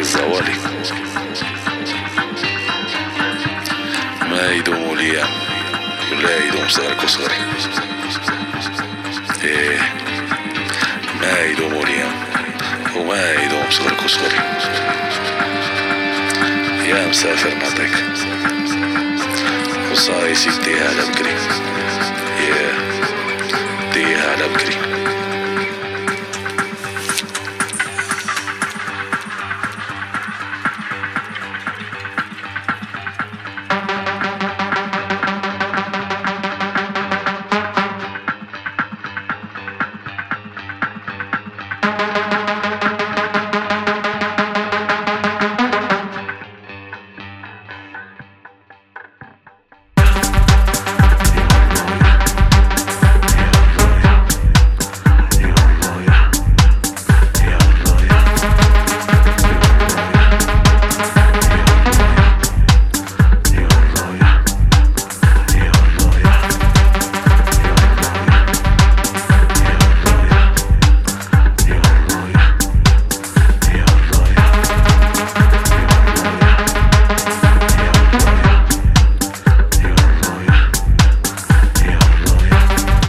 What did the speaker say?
الزوال ما يدوم لي ولا يدوم صغرك وصغري. إيه ما يدوم لي وما يدوم صغرك وصغري. يا مسافر نعطيك وصاي سيدي هذا بكري